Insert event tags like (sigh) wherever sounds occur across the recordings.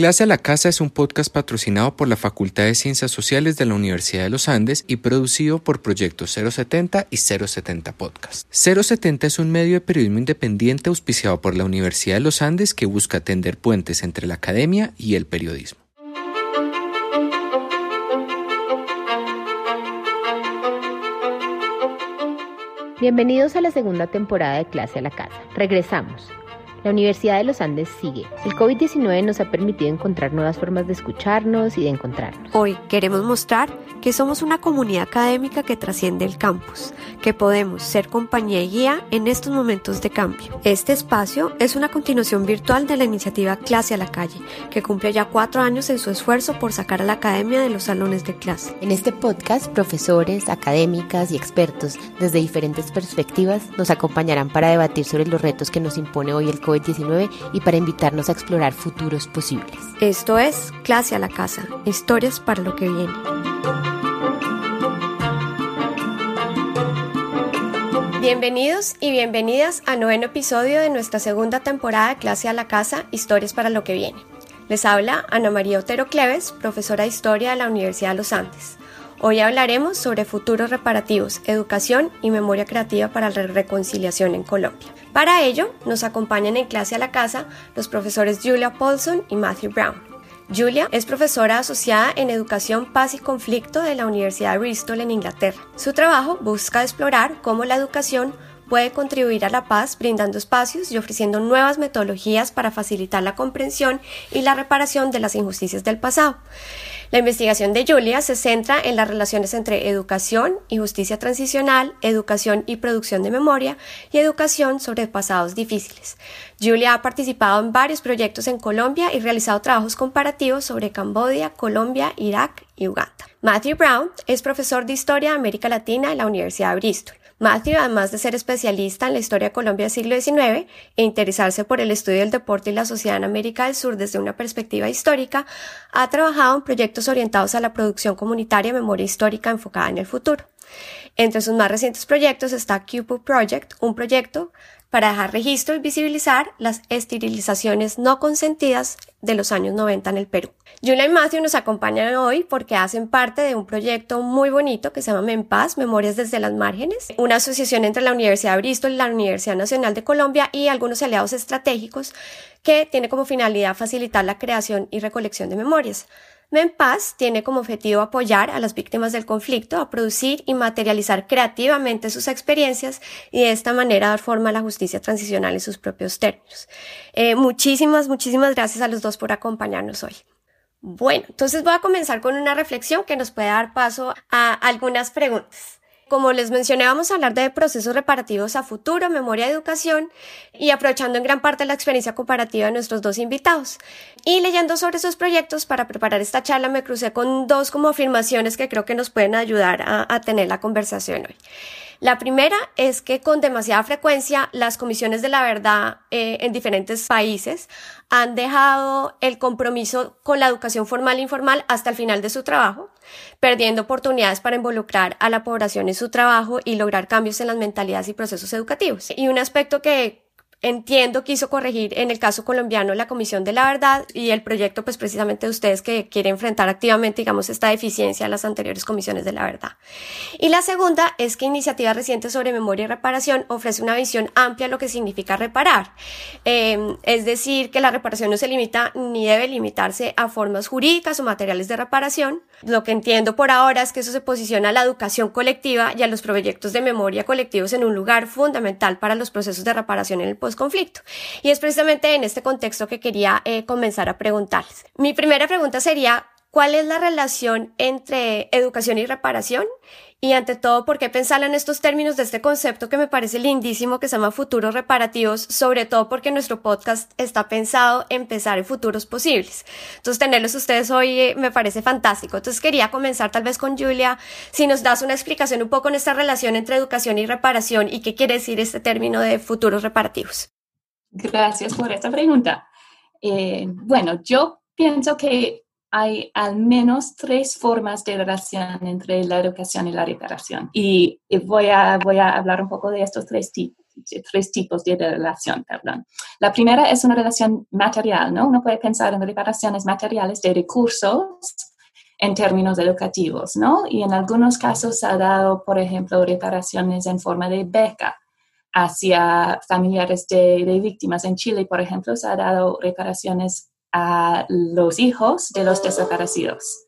Clase a la Casa es un podcast patrocinado por la Facultad de Ciencias Sociales de la Universidad de los Andes y producido por Proyectos 070 y 070 Podcast. 070 es un medio de periodismo independiente auspiciado por la Universidad de los Andes que busca tender puentes entre la academia y el periodismo. Bienvenidos a la segunda temporada de Clase a la Casa. Regresamos. La Universidad de los Andes sigue. El COVID-19 nos ha permitido encontrar nuevas formas de escucharnos y de encontrarnos. Hoy queremos mostrar que somos una comunidad académica que trasciende el campus, que podemos ser compañía y guía en estos momentos de cambio. Este espacio es una continuación virtual de la iniciativa Clase a la Calle, que cumple ya cuatro años en su esfuerzo por sacar a la academia de los salones de clase. En este podcast, profesores, académicas y expertos desde diferentes perspectivas nos acompañarán para debatir sobre los retos que nos impone hoy el COVID 19 y para invitarnos a explorar futuros posibles. Esto es Clase a la Casa, historias para lo que viene. Bienvenidos y bienvenidas a noveno episodio de nuestra segunda temporada de Clase a la Casa, Historias para lo que viene. Les habla Ana María Otero Cleves, profesora de Historia de la Universidad de los Andes. Hoy hablaremos sobre futuros reparativos, educación y memoria creativa para la reconciliación en Colombia. Para ello, nos acompañan en clase a la casa los profesores Julia Paulson y Matthew Brown. Julia es profesora asociada en Educación, Paz y Conflicto de la Universidad de Bristol en Inglaterra. Su trabajo busca explorar cómo la educación puede contribuir a la paz brindando espacios y ofreciendo nuevas metodologías para facilitar la comprensión y la reparación de las injusticias del pasado. La investigación de Julia se centra en las relaciones entre educación y justicia transicional, educación y producción de memoria y educación sobre pasados difíciles. Julia ha participado en varios proyectos en Colombia y realizado trabajos comparativos sobre Camboya, Colombia, Irak y Uganda. Matthew Brown es profesor de Historia de América Latina en la Universidad de Bristol. Matthew, además de ser especialista en la historia de Colombia del siglo XIX e interesarse por el estudio del deporte y la sociedad en América del Sur desde una perspectiva histórica, ha trabajado en proyectos orientados a la producción comunitaria de memoria histórica enfocada en el futuro. Entre sus más recientes proyectos está QPU Project, un proyecto para dejar registro y visibilizar las esterilizaciones no consentidas de los años 90 en el Perú. Julia y Matthew nos acompañan hoy porque hacen parte de un proyecto muy bonito que se llama MEMPAS, Memorias desde las Márgenes, una asociación entre la Universidad de Bristol la Universidad Nacional de Colombia y algunos aliados estratégicos que tiene como finalidad facilitar la creación y recolección de memorias. MEMPAS tiene como objetivo apoyar a las víctimas del conflicto a producir y materializar creativamente sus experiencias y de esta manera dar forma a la justicia transicional en sus propios términos. Eh, muchísimas, muchísimas gracias a los dos por acompañarnos hoy. Bueno, entonces voy a comenzar con una reflexión que nos puede dar paso a algunas preguntas. Como les mencioné, vamos a hablar de procesos reparativos a futuro, memoria educación, y aprovechando en gran parte la experiencia comparativa de nuestros dos invitados. Y leyendo sobre sus proyectos para preparar esta charla, me crucé con dos como afirmaciones que creo que nos pueden ayudar a, a tener la conversación hoy. La primera es que con demasiada frecuencia las comisiones de la verdad eh, en diferentes países han dejado el compromiso con la educación formal e informal hasta el final de su trabajo, perdiendo oportunidades para involucrar a la población en su trabajo y lograr cambios en las mentalidades y procesos educativos. Y un aspecto que entiendo quiso corregir en el caso colombiano la Comisión de la Verdad y el proyecto pues precisamente de ustedes que quieren enfrentar activamente digamos esta deficiencia a las anteriores comisiones de la verdad. Y la segunda es que Iniciativa Reciente sobre Memoria y Reparación ofrece una visión amplia de lo que significa reparar. Em, es decir, que la reparación no se limita ni debe limitarse a formas jurídicas o materiales de reparación. Lo que entiendo por ahora es que eso se posiciona a la educación colectiva y a los proyectos de memoria colectivos en un lugar fundamental para los procesos de reparación en el conflicto. Y es precisamente en este contexto que quería eh, comenzar a preguntarles. Mi primera pregunta sería, ¿cuál es la relación entre educación y reparación? Y ante todo, ¿por qué pensar en estos términos de este concepto que me parece lindísimo que se llama futuros reparativos? Sobre todo porque nuestro podcast está pensado en pensar en futuros posibles. Entonces, tenerlos ustedes hoy eh, me parece fantástico. Entonces, quería comenzar tal vez con Julia, si nos das una explicación un poco en esta relación entre educación y reparación y qué quiere decir este término de futuros reparativos. Gracias por esta pregunta. Eh, bueno, yo pienso que hay al menos tres formas de relación entre la educación y la reparación. Y voy a, voy a hablar un poco de estos tres tipos. tres tipos de relación, perdón. La primera es una relación material, ¿no? Uno puede pensar en reparaciones materiales de recursos en términos educativos, ¿no? Y en algunos casos se ha dado, por ejemplo, reparaciones en forma de beca hacia familiares de, de víctimas. En Chile, por ejemplo, se ha dado reparaciones a los hijos de los desaparecidos.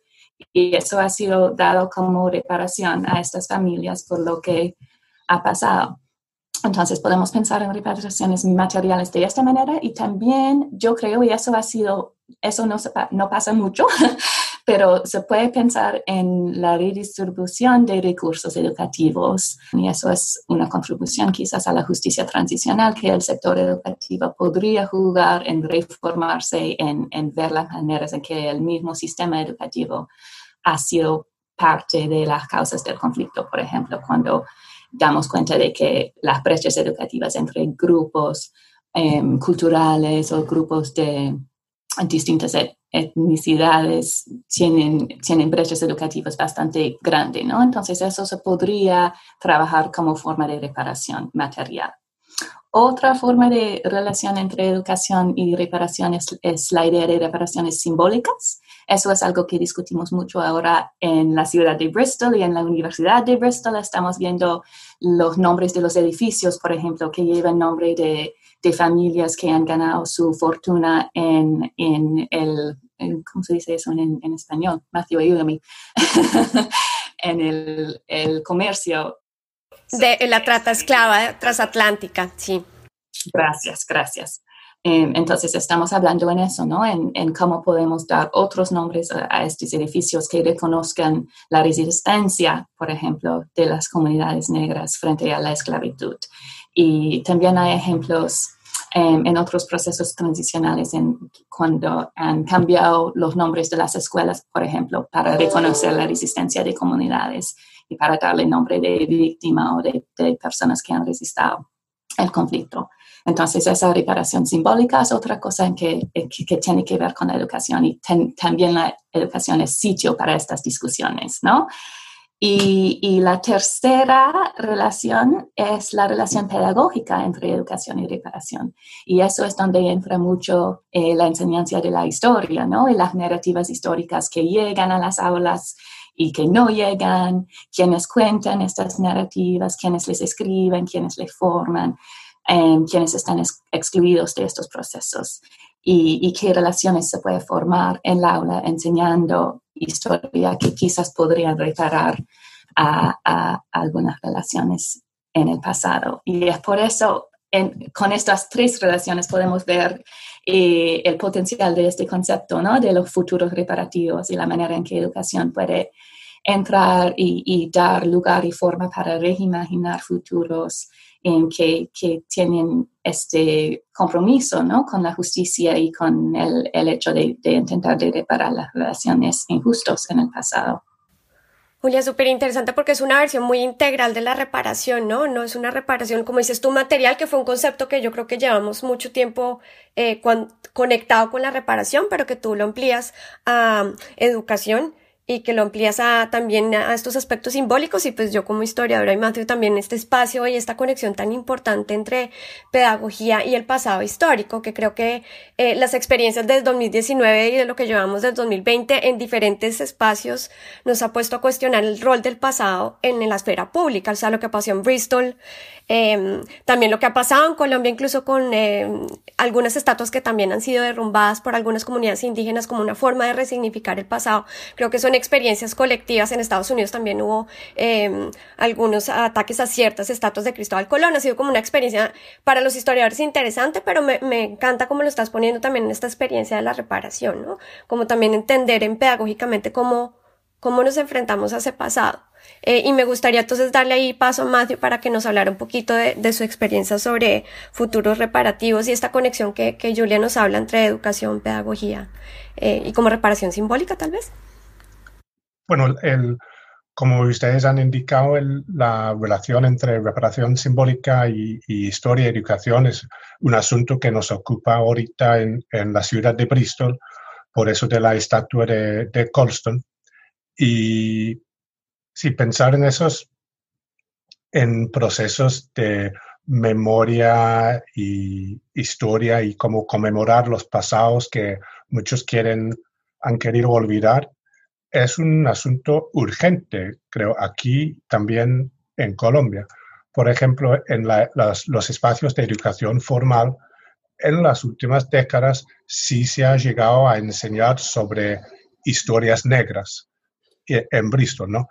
Y eso ha sido dado como reparación a estas familias por lo que ha pasado. Entonces podemos pensar en reparaciones materiales de esta manera y también yo creo, y eso ha sido, eso no, no pasa mucho, (laughs) pero se puede pensar en la redistribución de recursos educativos y eso es una contribución quizás a la justicia transicional que el sector educativo podría jugar en reformarse, en, en ver las maneras en que el mismo sistema educativo ha sido parte de las causas del conflicto, por ejemplo, cuando damos cuenta de que las brechas educativas entre grupos em, culturales o grupos de distintas etnicidades tienen, tienen brechas educativas bastante grandes, ¿no? Entonces eso se podría trabajar como forma de reparación material. Otra forma de relación entre educación y reparación es, la idea de reparaciones simbólicas. Eso es algo que discutimos mucho ahora en la ciudad de Bristol y en la Universidad de Bristol. Estamos viendo los nombres de los edificios, por ejemplo, que llevan nombre de, familias que han ganado su fortuna en, el, ¿cómo se dice eso en, español? Matthew, ayúdame. (laughs) en el, el comercio de la trata esclava transatlántica, sí. Gracias, gracias. Em, entonces estamos hablando en eso, ¿no? En, cómo podemos dar otros nombres a, estos edificios que reconozcan la resistencia, por ejemplo, de las comunidades negras frente a la esclavitud. Y también hay ejemplos em, en otros procesos transicionales en cuando han cambiado los nombres de las escuelas, por ejemplo, para reconocer la resistencia de comunidades y para darle nombre de víctima o de, personas que han resistido el conflicto. Entonces, esa reparación simbólica es otra cosa que, que, tiene que ver con la educación y también la educación es sitio para estas discusiones, ¿no? Y, y, la tercera relación es la relación pedagógica entre educación y reparación. Y eso es donde entra mucho eh, la enseñanza de la historia, ¿no? Y las narrativas históricas que llegan a las aulas y que no llegan, quienes cuentan estas narrativas, quienes les escriben, quienes les forman, eh, quienes están excluidos de estos procesos y, qué relaciones se puede formar en el aula enseñando historia que quizás podrían reparar algunas relaciones en el pasado. Y es por eso con estas tres relaciones podemos ver eh, el potencial de este concepto, ¿no? De los futuros reparativos y la manera en que educación puede entrar y, dar lugar y forma para reimaginar futuros en que, tienen este compromiso ¿no? con la justicia y con el, el hecho de, intentar de reparar las relaciones injustas en el pasado. Julia, súper interesante porque es una versión muy integral de la reparación, ¿no? No es una reparación, como dices tú, material, que fue un concepto que yo creo que llevamos mucho tiempo eh, conectado con la reparación, pero que tú lo amplías a educación y que lo amplías a, también a estos aspectos simbólicos. Y pues yo como historiadora y Matthew también este espacio y esta conexión tan importante entre pedagogía y el pasado histórico que creo que eh, las experiencias del 2019 y de lo que llevamos del 2020 en diferentes espacios nos ha puesto a cuestionar el rol del pasado en la esfera pública, o sea, lo que pasó en Bristol, Em, también lo que ha pasado en Colombia, incluso con em, algunas estatuas que también han sido derrumbadas por algunas comunidades indígenas como una forma de resignificar el pasado. Creo que son experiencias colectivas. En Estados Unidos también hubo em, algunos ataques a ciertas estatuas de Cristóbal Colón. Ha sido como una experiencia para los historiadores interesante, pero me, me encanta cómo lo estás poniendo también en esta experiencia de la reparación, ¿no? Como también entender en pedagógicamente cómo, cómo nos enfrentamos a ese pasado. Eh, y me gustaría entonces darle ahí paso a Matthew para que nos hablara un poquito de, su experiencia sobre futuros reparativos y esta conexión que, que Julia nos habla entre educación, pedagogía eh, y como reparación simbólica tal vez. Bueno, el, como ustedes han indicado, la relación entre reparación simbólica y, historia y educación es un asunto que nos ocupa ahorita en, en, la ciudad de Bristol, por eso de la estatua de, de Colston. Y si pensar en esos, en procesos de memoria y historia y cómo conmemorar los pasados que muchos quieren, han querido olvidar, es un asunto urgente, creo, aquí también en Colombia. Por ejemplo, en los espacios de educación formal, en las últimas décadas sí se ha llegado a enseñar sobre historias negras eh, en Bristol, ¿no?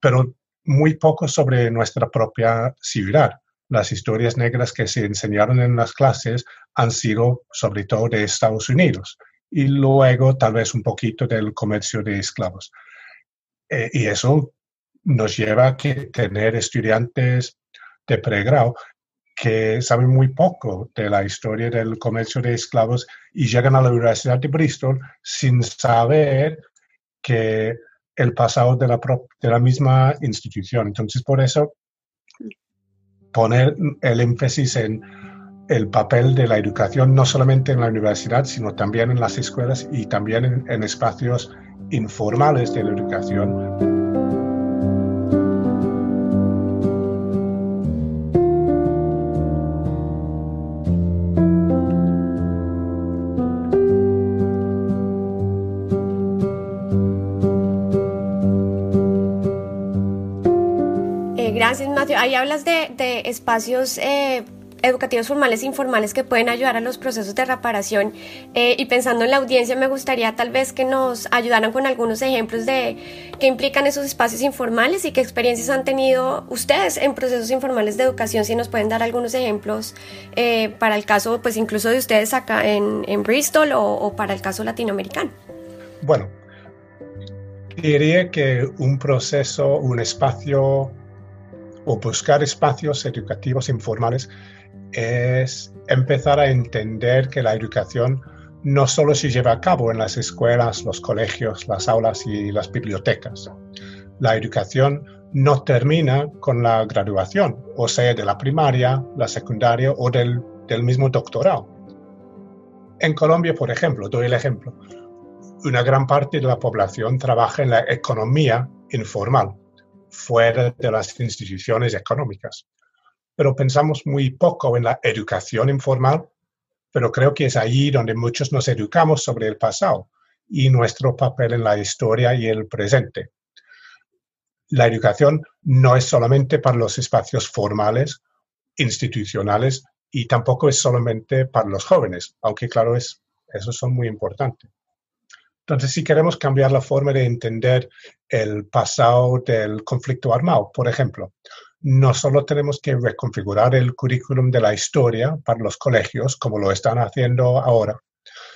Pero muy poco sobre nuestra propia ciudad. Las historias negras que se enseñaron en las clases han sido sobre todo de Estados Unidos y luego tal vez un poquito del comercio de esclavos. Eh, y eso nos lleva a que tener estudiantes de pregrado que saben muy poco de la historia del comercio de esclavos y llegan a la Universidad de Bristol sin saber que el pasado de la, de la misma institución. Entonces, por eso, poner el énfasis en el papel de la educación, no solamente en la universidad, sino también en las escuelas y también en, en espacios informales de la educación. Ahí hablas de, espacios eh, educativos formales e informales que pueden ayudar a los procesos de reparación. Eh, y pensando en la audiencia me gustaría tal vez que nos ayudaran con algunos ejemplos de qué implican esos espacios informales y qué experiencias han tenido ustedes en procesos informales de educación si nos pueden dar algunos ejemplos eh, para el caso pues incluso de ustedes acá en, Bristol o, o para el caso latinoamericano. Bueno diría que un proceso un espacio o buscar espacios educativos informales es empezar a entender que la educación no solo se lleva a cabo en las escuelas, los colegios, las aulas y las bibliotecas. La educación no termina con la graduación, o sea, de la primaria, la secundaria o del, del mismo doctorado. En Colombia, por ejemplo, doy el ejemplo, una gran parte de la población trabaja en la economía informal, fuera de las instituciones económicas. Pero pensamos muy poco en la educación informal, pero creo que es allí donde muchos nos educamos sobre el pasado y nuestro papel en la historia y el presente. La educación no es solamente para los espacios formales, institucionales, y tampoco es solamente para los jóvenes, aunque claro, es, esos son muy importantes. Entonces, si queremos cambiar la forma de entender el pasado del conflicto armado, por ejemplo, no solo tenemos que reconfigurar el currículum de la historia para los colegios, como lo están haciendo ahora,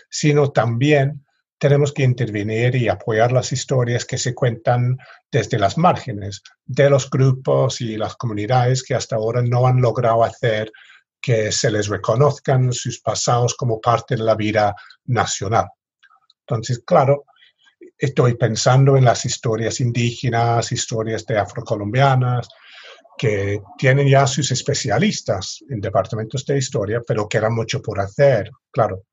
sino también tenemos que intervenir y apoyar las historias que se cuentan desde las márgenes de los grupos y las comunidades que hasta ahora no han logrado hacer que se les reconozcan sus pasados como parte de la vida nacional. Entonces, claro, estoy pensando en las historias indígenas, historias de afrocolombianas, que tienen ya sus especialistas en departamentos de historia, pero queda mucho por hacer, claro.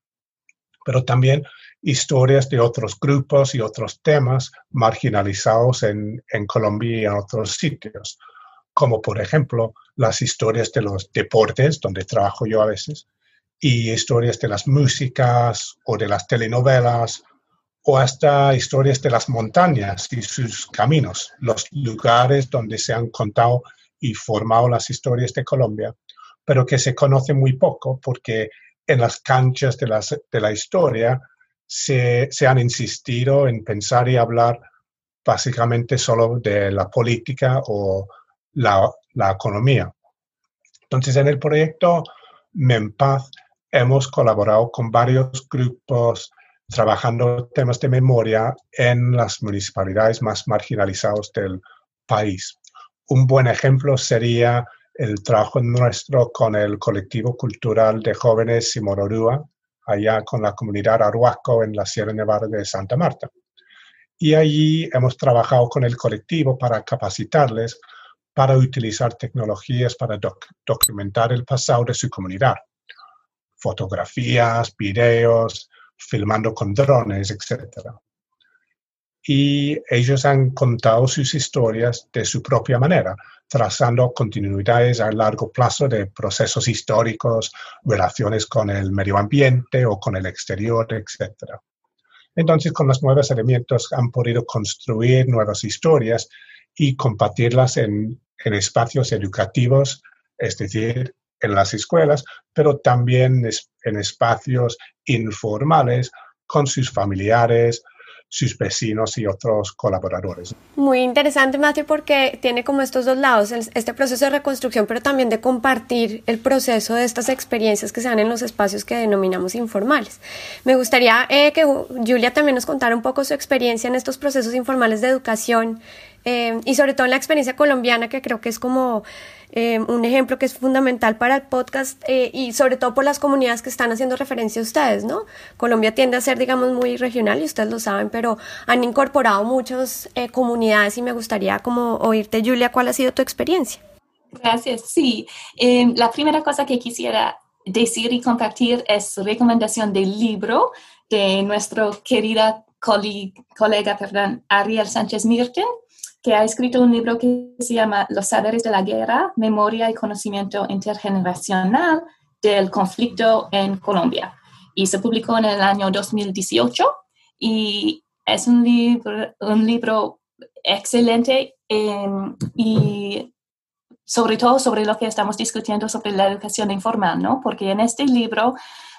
Pero también historias de otros grupos y otros temas marginalizados en, en Colombia y en otros sitios, como por ejemplo las historias de los deportes, donde trabajo yo a veces, y historias de las músicas o de las telenovelas o hasta historias de las montañas y sus caminos, los lugares donde se han contado y formado las historias de Colombia, pero que se conoce muy poco porque en las canchas de, de la historia se, se, han insistido en pensar y hablar básicamente solo de la política o la, la economía. Entonces, en el proyecto Mempaz hemos colaborado con varios grupos trabajando temas de memoria en las municipalidades más marginalizadas del país. Un buen ejemplo sería el trabajo nuestro con el colectivo cultural de jóvenes Simororúa, allá con la comunidad Arhuaco en la Sierra Nevada de Santa Marta. Y allí hemos trabajado con el colectivo para capacitarles para utilizar tecnologías para documentar el pasado de su comunidad fotografías, videos, filmando con drones, etc. y ellos han contado sus historias de su propia manera, trazando continuidades a largo plazo de procesos históricos, relaciones con el medio ambiente o con el exterior, etc. Entonces, con los nuevos elementos han podido construir nuevas historias y compartirlas en, en espacios educativos, es decir, en las escuelas, pero también en espacios informales con sus familiares, sus vecinos y otros colaboradores. Muy interesante, Matthew, porque tiene como estos dos lados, este proceso de reconstrucción, pero también de compartir el proceso de estas experiencias que se dan en los espacios que denominamos informales. Me gustaría eh, que Julia también nos contara un poco su experiencia en estos procesos informales de educación eh, y sobre todo en la experiencia colombiana, que creo que es como eh, un ejemplo que es fundamental para el podcast eh, y sobre todo por las comunidades que están haciendo referencia a ustedes, ¿no? Colombia tiende a ser, digamos, muy regional y ustedes lo saben, pero han incorporado muchas eh, comunidades y me gustaría como oírte, Julia, ¿cuál ha sido tu experiencia? Gracias, sí. la primera cosa que quisiera decir y compartir es recomendación del libro de nuestro querida colega, perdón, Ariel Sánchez Mirten, que ha escrito un libro que se llama Los saberes de la guerra, memoria y conocimiento intergeneracional del conflicto en Colombia. Y se publicó en el año 2018 y es un libro, un libro excelente em, y sobre todo sobre lo que estamos discutiendo sobre la educación informal, ¿no? Porque en este libro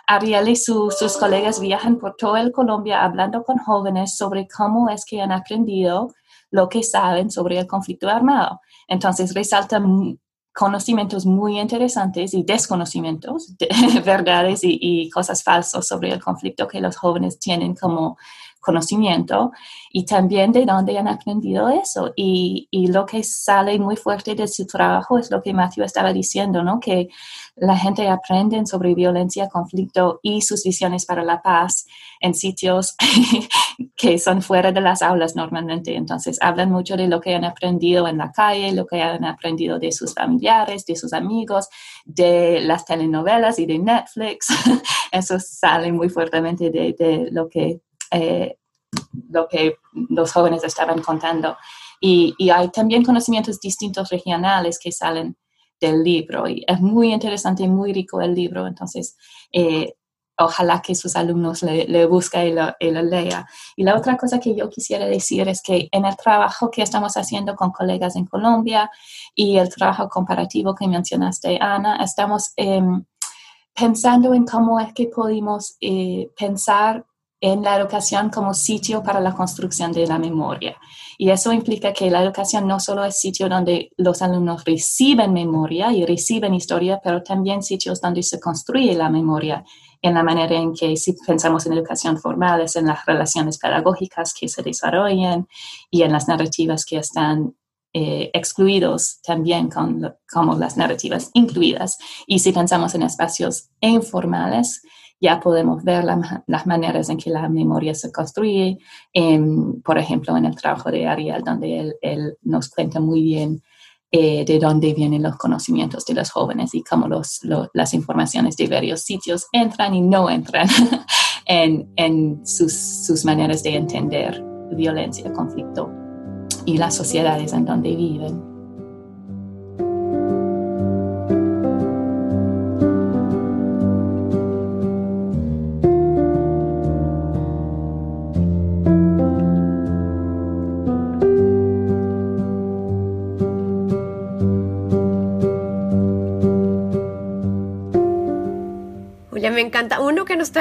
Ariel y sus colegas viajan por todo el Colombia hablando con jóvenes sobre cómo es que han aprendido lo que saben sobre el conflicto armado. Entonces resaltan conocimientos muy interesantes y desconocimientos, de (laughs) verdades y, cosas falsas sobre el conflicto que los jóvenes tienen como conocimiento y también de dónde han aprendido eso. Y, y, lo que sale muy fuerte de su trabajo es lo que Matthew estaba diciendo, ¿no? Que la gente aprende sobre violencia, conflicto y sus visiones para la paz en sitios (laughs) que son fuera de las aulas normalmente. Entonces, hablan mucho de lo que han aprendido en la calle, lo que han aprendido de sus familiares, de sus amigos, de las telenovelas y de Netflix. (laughs) Eso sale muy fuertemente de, de lo que eh, lo que los jóvenes estaban contando. Y, hay también conocimientos distintos regionales que salen del libro. Y es muy interesante y muy rico el libro. Entonces, eh, ojalá que sus alumnos le, le busquen y lo, y lo lean. Y la otra cosa que yo quisiera decir es que en el trabajo que estamos haciendo con colegas en Colombia y el trabajo comparativo que mencionaste, Ana, estamos em, pensando en cómo es que podemos eh, pensar en la educación como sitio para la construcción de la memoria. Y eso implica que la educación no solo es sitio donde los alumnos reciben memoria y reciben historia, pero también sitios donde se construye la memoria en la manera en que si pensamos en educación formal es en las relaciones pedagógicas que se desarrollan y en las narrativas que están eh, excluidos también con, como las narrativas incluidas. Y si pensamos en espacios informales, ya podemos ver las maneras en que la memoria se construye, por ejemplo, en el trabajo de Ariel, donde él, nos cuenta muy bien eh, de dónde vienen los conocimientos de los jóvenes y cómo los, las informaciones de varios sitios entran y no entran (laughs) en, en sus, sus maneras de entender violencia, conflicto y las sociedades en donde viven.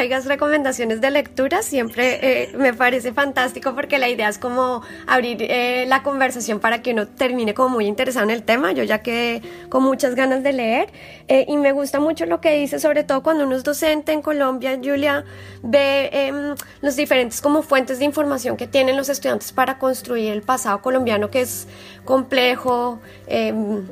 Traigas recomendaciones de lectura, siempre eh, me parece fantástico porque la idea es como abrir eh, la conversación para que uno termine como muy interesado en el tema. Yo ya quedé con muchas ganas de leer eh, y me gusta mucho lo que dice, sobre todo cuando uno es docente en Colombia, Julia, ve em, los diferentes como fuentes de información que tienen los estudiantes para construir el pasado colombiano que es complejo em,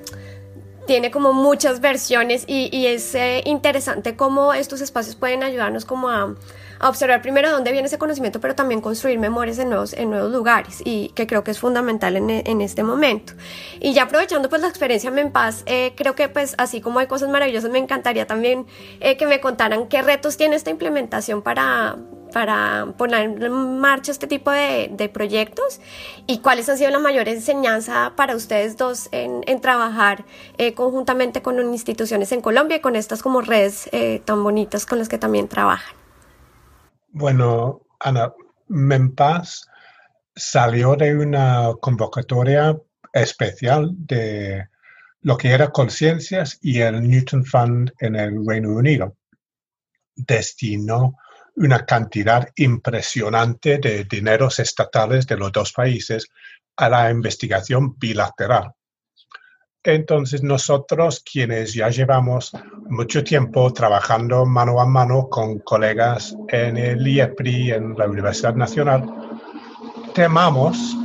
tiene como muchas versiones y, es eh, interesante cómo estos espacios pueden ayudarnos como a, observar primero dónde viene ese conocimiento, pero también construir memorias en nuevos, en nuevos lugares y que creo que es fundamental en, en este momento. Y ya aprovechando pues la experiencia en Paz, eh, creo que pues así como hay cosas maravillosas, me encantaría también eh, que me contaran qué retos tiene esta implementación para para poner en marcha este tipo de, proyectos y cuáles han sido la mayor enseñanza para ustedes dos en, trabajar eh, conjuntamente con instituciones en Colombia y con estas como redes eh, tan bonitas con las que también trabajan. Bueno, Ana, Mempaz salió de una convocatoria especial de lo que era Conciencias y el Newton Fund en el Reino Unido. Destinó una cantidad impresionante de dineros estatales de los dos países a la investigación bilateral. Entonces nosotros, quienes ya llevamos mucho tiempo trabajando mano a mano con colegas en el IEPRI, en la Universidad Nacional, temamos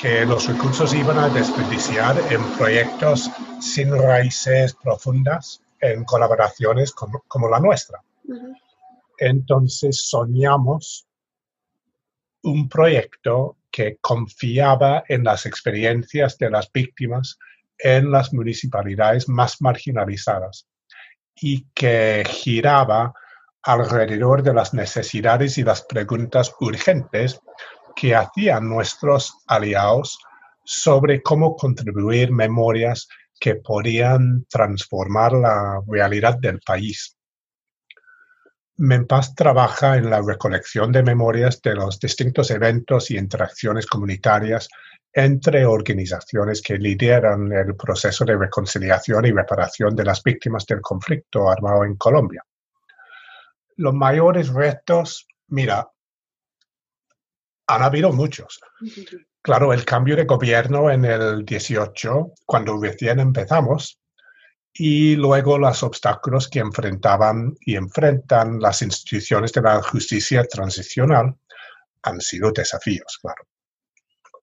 que los recursos iban a desperdiciar en proyectos sin raíces profundas, en colaboraciones como, la nuestra. Entonces soñamos un proyecto que confiaba en las experiencias de las víctimas en las municipalidades más marginalizadas y que giraba alrededor de las necesidades y las preguntas urgentes que hacían nuestros aliados sobre cómo contribuir memorias que podían transformar la realidad del país. Mempaz trabaja en la recolección de memorias de los distintos eventos y interacciones comunitarias entre organizaciones que lideran el proceso de reconciliación y reparación de las víctimas del conflicto armado en Colombia. Los mayores retos, mira, han habido muchos. Claro, el cambio de gobierno en el 18, cuando recién empezamos, y luego los obstáculos que enfrentaban y enfrentan las instituciones de la justicia transicional han sido desafíos, claro.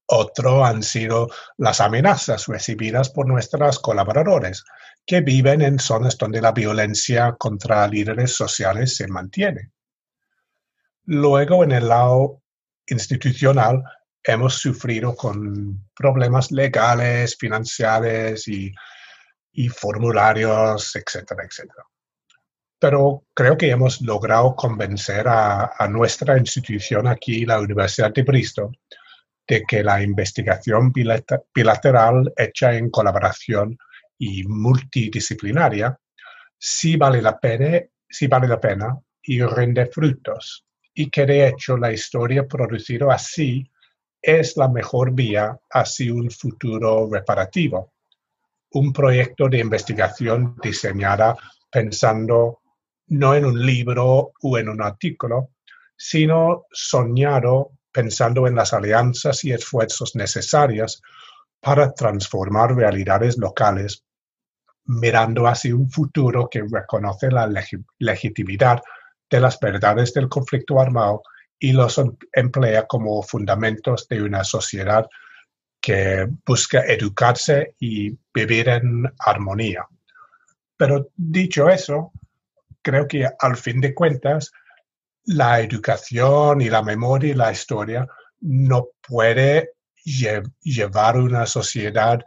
Otro han sido las amenazas recibidas por nuestros colaboradores, que viven en zonas donde la violencia contra líderes sociales se mantiene. Luego, en el lado institucional hemos sufrido con problemas legales, financieros y, formularios, etcétera, etcétera. Pero creo que hemos logrado convencer a, nuestra institución aquí, la Universidad de Bristol, de que la investigación bilateral hecha en colaboración y multidisciplinaria sí vale la pena, sí vale la pena y rinde frutos y que de hecho la historia producida así es la mejor vía hacia un futuro reparativo. Un proyecto de investigación diseñada pensando no en un libro o en un artículo, sino soñado pensando en las alianzas y esfuerzos necesarios para transformar realidades locales, mirando hacia un futuro que reconoce la legitimidad de las verdades del conflicto armado y los em-, emplea como fundamentos de una sociedad que busca educarse y vivir en armonía. Pero dicho eso, creo que al fin de cuentas, la educación y la memoria y la historia no puede llevar una sociedad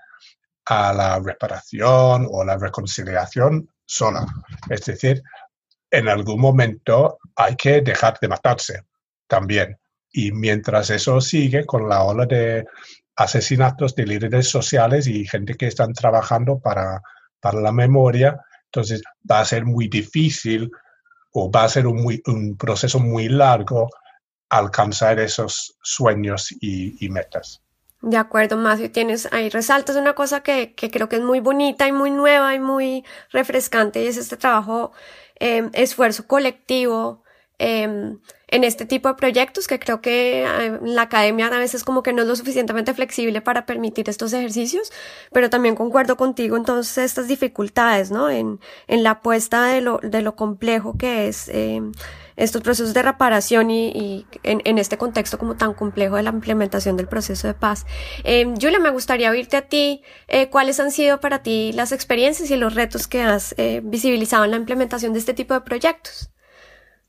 a la reparación o la reconciliación sola. Es decir, en algún momento hay que dejar de matarse también. Y mientras eso sigue con la ola de asesinatos de líderes sociales y gente que están trabajando para, para la memoria, entonces va a ser muy difícil o va a ser un, muy, un proceso muy largo alcanzar esos sueños y, metas. De acuerdo, Matthew, tienes ahí resaltas una cosa que, que, creo que es muy bonita y muy nueva y muy refrescante y es este trabajo Em, esfuerzo colectivo em, en este tipo de proyectos que creo que em, la academia a veces como que no es lo suficientemente flexible para permitir estos ejercicios, pero también concuerdo contigo entonces estas dificultades, ¿no? En, la apuesta de lo, complejo que es estos procesos de reparación y, en, este contexto como tan complejo de la implementación del proceso de paz. Eh, Julia, me gustaría oírte a ti, eh, cuáles han sido para ti las experiencias y los retos que has eh, visibilizado en la implementación de este tipo de proyectos.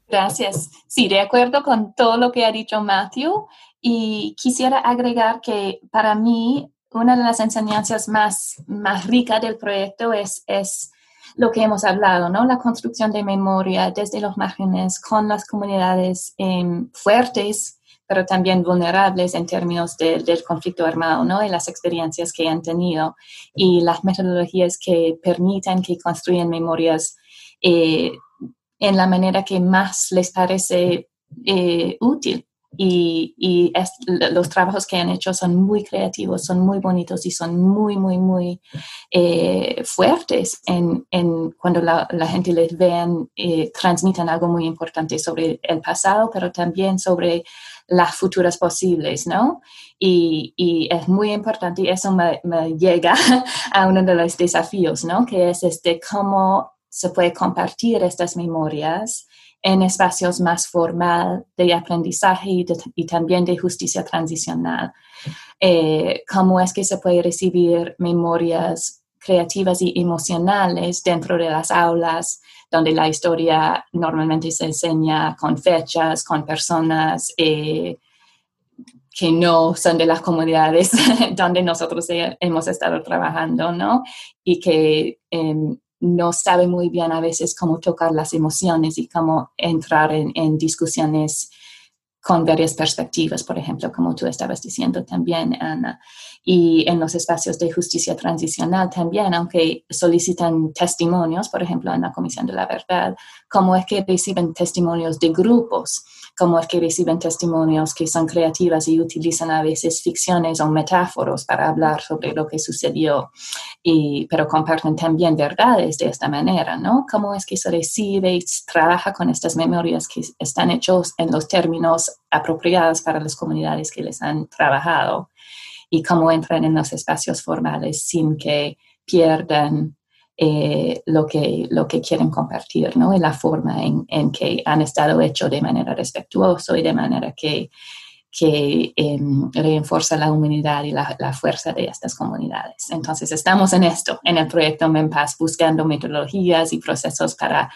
Gracias. Sí, de acuerdo con todo lo que ha dicho Matthew y quisiera agregar que para mí una de las enseñanzas más, más ricas del proyecto es, es lo que hemos hablado, ¿no? La construcción de memoria desde los márgenes con las comunidades em, fuertes, pero también vulnerables en términos del conflicto armado, ¿no? Y las experiencias que han tenido y las metodologías que permiten que construyan memorias eh, en la manera que más les parece eh, útil y, los trabajos que han hecho son muy creativos, son muy bonitos y son muy, muy, muy eh, fuertes en, cuando la, gente les vean, eh, transmiten algo muy importante sobre el pasado, pero también sobre las futuras posibles, ¿no? Y, es muy importante y eso me, me, llega (laughs) a uno de los desafíos, ¿no? Que es este cómo se puede compartir estas memorias en espacios más formal de aprendizaje y, también de justicia transicional. Eh, cómo es que se puede recibir memorias creativas y emocionales dentro de las aulas, donde la historia normalmente se enseña con fechas, con personas eh, que no son de las comunidades (laughs) donde nosotros hemos estado trabajando, ¿no? Y que em, no sabe muy bien a veces cómo tocar las emociones y cómo entrar en, discusiones con varias perspectivas, por ejemplo, como tú estabas diciendo también, Ana. Y en los espacios de justicia transicional también, aunque solicitan testimonios, por ejemplo, en la Comisión de la Verdad, cómo es que reciben testimonios de grupos como es que reciben testimonios que son creativas y utilizan a veces ficciones o metáforos para hablar sobre lo que sucedió, y, pero comparten también verdades de esta manera, ¿no? Cómo es que se recibe y trabaja con estas memorias que están hechos en los términos apropiados para las comunidades que les han trabajado y cómo entran en los espacios formales sin que pierdan eh, lo, que, lo que quieren compartir, ¿no? Y la forma en, en que han estado hechos de manera respetuosa y de manera que, que eh, la humanidad y la, la, fuerza de estas comunidades. Entonces, estamos en esto, en el proyecto MEMPAS, buscando metodologías y procesos para,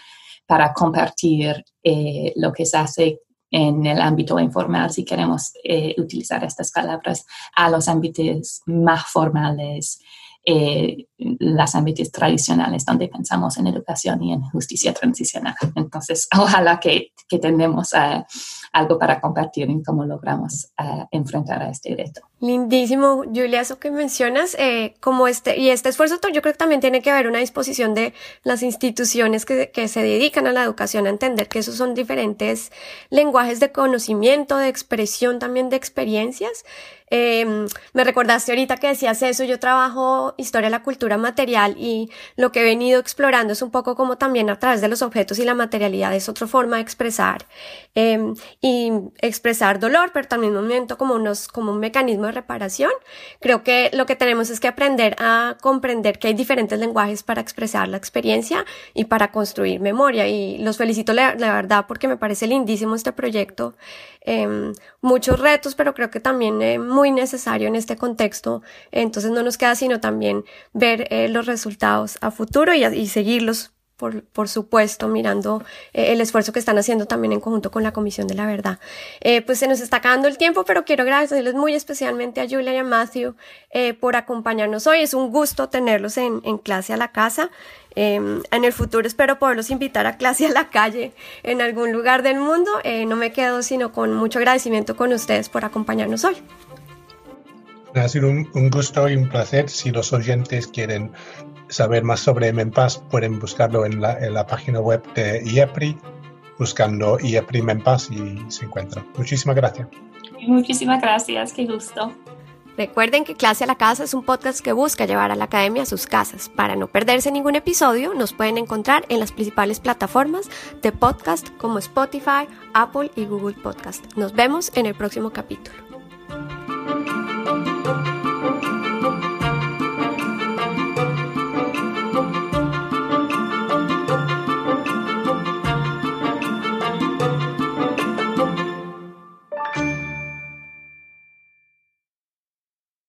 para compartir eh, lo que se hace en el ámbito informal, si queremos eh, utilizar estas palabras, a los ámbitos más formales eh, las ámbitos tradicionales donde pensamos en educación y en justicia transicional. Entonces, (laughs) ojalá que, que tengamos uh, algo para compartir en cómo logramos uh, enfrentar a este reto. Lindísimo, Julia, eso que mencionas, eh, como este, y este esfuerzo yo creo que también tiene que haber una disposición de las instituciones que, que se dedican a la educación a entender que esos son diferentes lenguajes de conocimiento, de expresión también de experiencias, eh, me recordaste ahorita que decías eso, yo trabajo historia de la cultura material y lo que he venido explorando es un poco como también a través de los objetos y la materialidad es otra forma de expresar eh, y expresar dolor, pero también un momento como, unos, como un mecanismo de reparación. Creo que lo que tenemos es que aprender a comprender que hay diferentes lenguajes para expresar la experiencia y para construir memoria y los felicito la, la verdad porque me parece lindísimo este proyecto. Eh, muchos retos, pero creo que también eh, muy necesario en este contexto. Entonces no nos queda sino también ver eh, los resultados a futuro y, y seguirlos por, por, supuesto, mirando eh, el esfuerzo que están haciendo también en conjunto con la Comisión de la Verdad. Eh, pues se nos está acabando el tiempo, pero quiero agradecerles muy especialmente a Julia y a Matthew eh, por acompañarnos hoy. Es un gusto tenerlos en, en clase a la casa. Em, en el futuro espero poderlos invitar a clase a la calle en algún lugar del mundo. no me quedo sino con mucho agradecimiento con ustedes por acompañarnos hoy. Ha sido un, gusto y un placer. Si los oyentes quieren saber más sobre MEMPAS, pueden buscarlo en la, en la página web de IEPRI, buscando IEPRI MEMPAS y se encuentra. Muchísimas gracias. Muchísimas gracias, qué gusto. Recuerden que Clase a la Casa es un podcast que busca llevar a la academia a sus casas. Para no perderse ningún episodio, nos pueden encontrar en las principales plataformas de podcast como Spotify, Apple y Google Podcast. Nos vemos en el próximo capítulo.